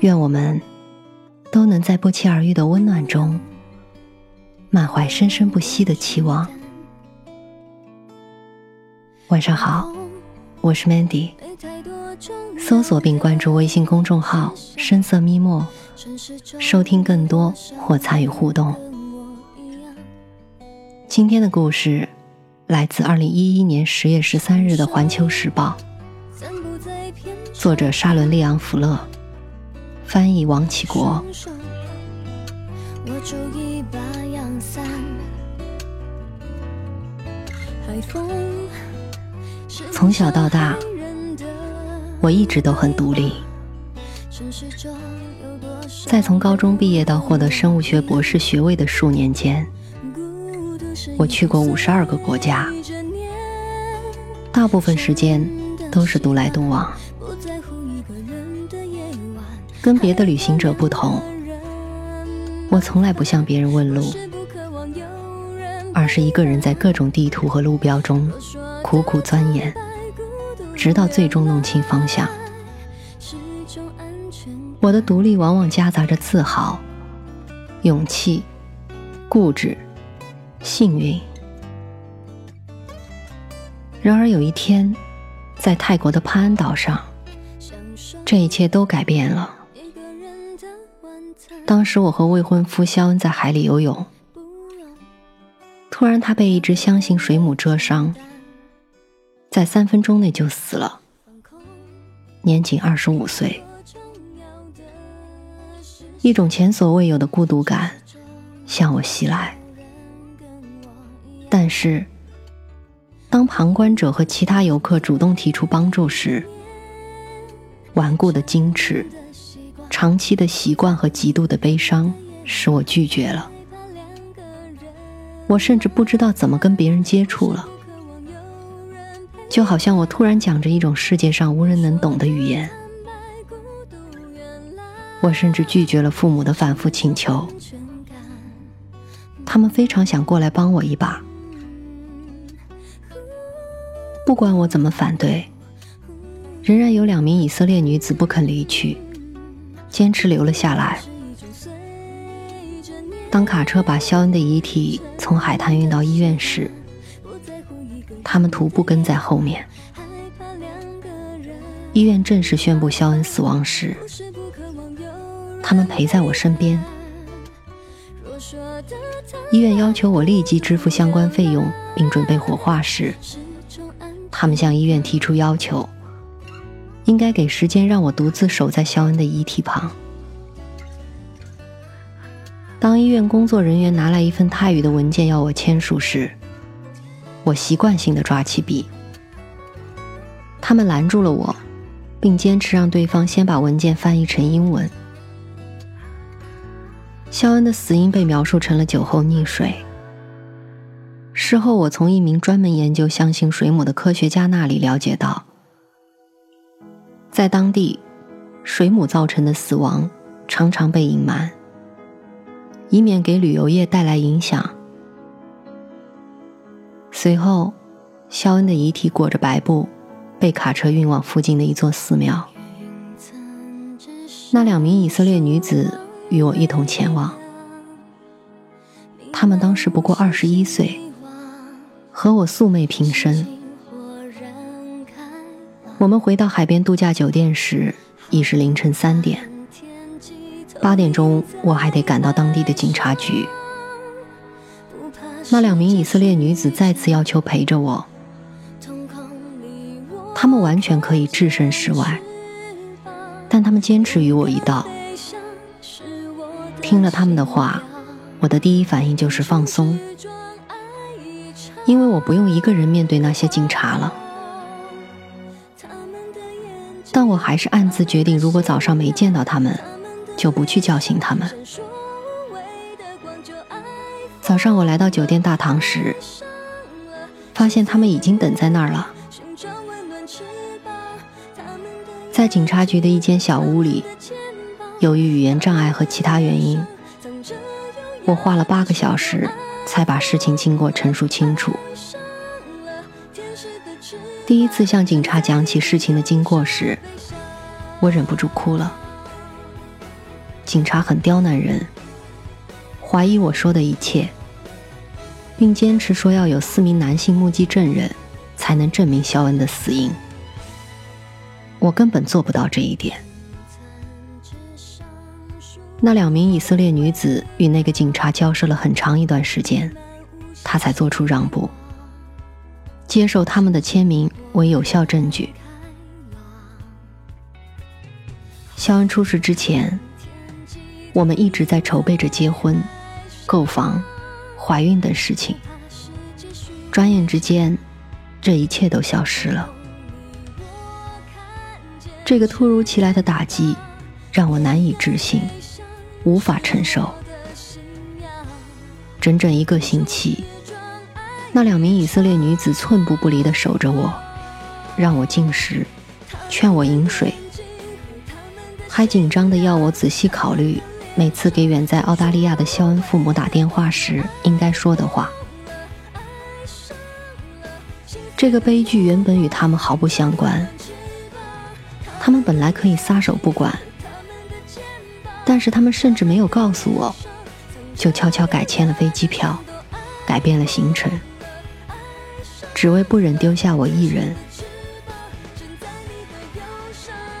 愿我们都能在不期而遇的温暖中，满怀生生不息的期望。晚上好，我是 Mandy。搜索并关注微信公众号“深色咪墨”，收听更多或参与互动。今天的故事来自二零一一年十月十三日的《环球时报》，作者沙伦·利昂·福勒。翻译王启国。从小到大，我一直都很独立。在从高中毕业到获得生物学博士学位的数年间，我去过五十二个国家，大部分时间都是独来独往。跟别的旅行者不同，我从来不向别人问路，而是一个人在各种地图和路标中苦苦钻研，直到最终弄清方向。我的独立往往夹杂着自豪、勇气、固执、幸运。然而有一天，在泰国的帕安岛上，这一切都改变了。当时我和未婚夫肖恩在海里游泳，突然他被一只箱型水母蛰伤，在三分钟内就死了，年仅二十五岁。一种前所未有的孤独感向我袭来，但是当旁观者和其他游客主动提出帮助时，顽固的矜持。长期的习惯和极度的悲伤使我拒绝了，我甚至不知道怎么跟别人接触了，就好像我突然讲着一种世界上无人能懂的语言。我甚至拒绝了父母的反复请求，他们非常想过来帮我一把，不管我怎么反对，仍然有两名以色列女子不肯离去。坚持留了下来。当卡车把肖恩的遗体从海滩运到医院时，他们徒步跟在后面。医院正式宣布肖恩死亡时，他们陪在我身边。医院要求我立即支付相关费用并准备火化时，他们向医院提出要求。应该给时间让我独自守在肖恩的遗体旁。当医院工作人员拿来一份泰语的文件要我签署时，我习惯性的抓起笔。他们拦住了我，并坚持让对方先把文件翻译成英文。肖恩的死因被描述成了酒后溺水。事后，我从一名专门研究箱型水母的科学家那里了解到。在当地，水母造成的死亡常常被隐瞒，以免给旅游业带来影响。随后，肖恩的遗体裹着白布，被卡车运往附近的一座寺庙。那两名以色列女子与我一同前往，她们当时不过二十一岁，和我素昧平生。我们回到海边度假酒店时，已是凌晨三点。八点钟，我还得赶到当地的警察局。那两名以色列女子再次要求陪着我，她们完全可以置身事外，但她们坚持与我一道。听了他们的话，我的第一反应就是放松，因为我不用一个人面对那些警察了。但我还是暗自决定，如果早上没见到他们，就不去叫醒他们。早上我来到酒店大堂时，发现他们已经等在那儿了。在警察局的一间小屋里，由于语言障碍和其他原因，我花了八个小时才把事情经过陈述清楚。第一次向警察讲起事情的经过时，我忍不住哭了。警察很刁难人，怀疑我说的一切，并坚持说要有四名男性目击证人，才能证明肖恩的死因。我根本做不到这一点。那两名以色列女子与那个警察交涉了很长一段时间，他才做出让步，接受他们的签名为有效证据。肖恩出事之前，我们一直在筹备着结婚、购房、怀孕等事情。转眼之间，这一切都消失了。这个突如其来的打击让我难以置信，无法承受。整整一个星期，那两名以色列女子寸步不离地守着我，让我进食，劝我饮水，还紧张地要我仔细考虑每次给远在澳大利亚的肖恩父母打电话时应该说的话。这个悲剧原本与他们毫不相关。他们本来可以撒手不管，但是他们甚至没有告诉我，就悄悄改签了飞机票，改变了行程，只为不忍丢下我一人。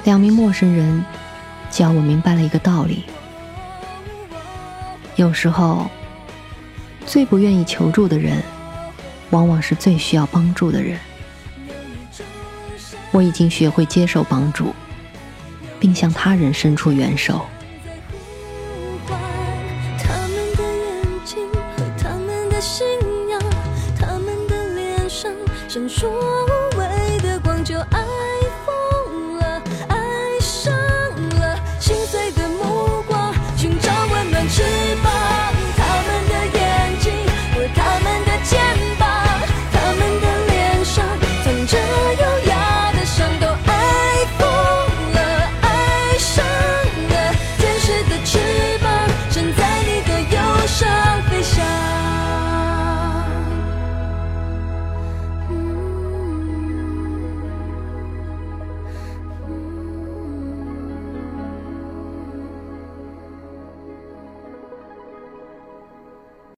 两名陌生人教我明白了一个道理：有时候，最不愿意求助的人，往往是最需要帮助的人。我已经学会接受帮助，并向他人伸出援手。闪烁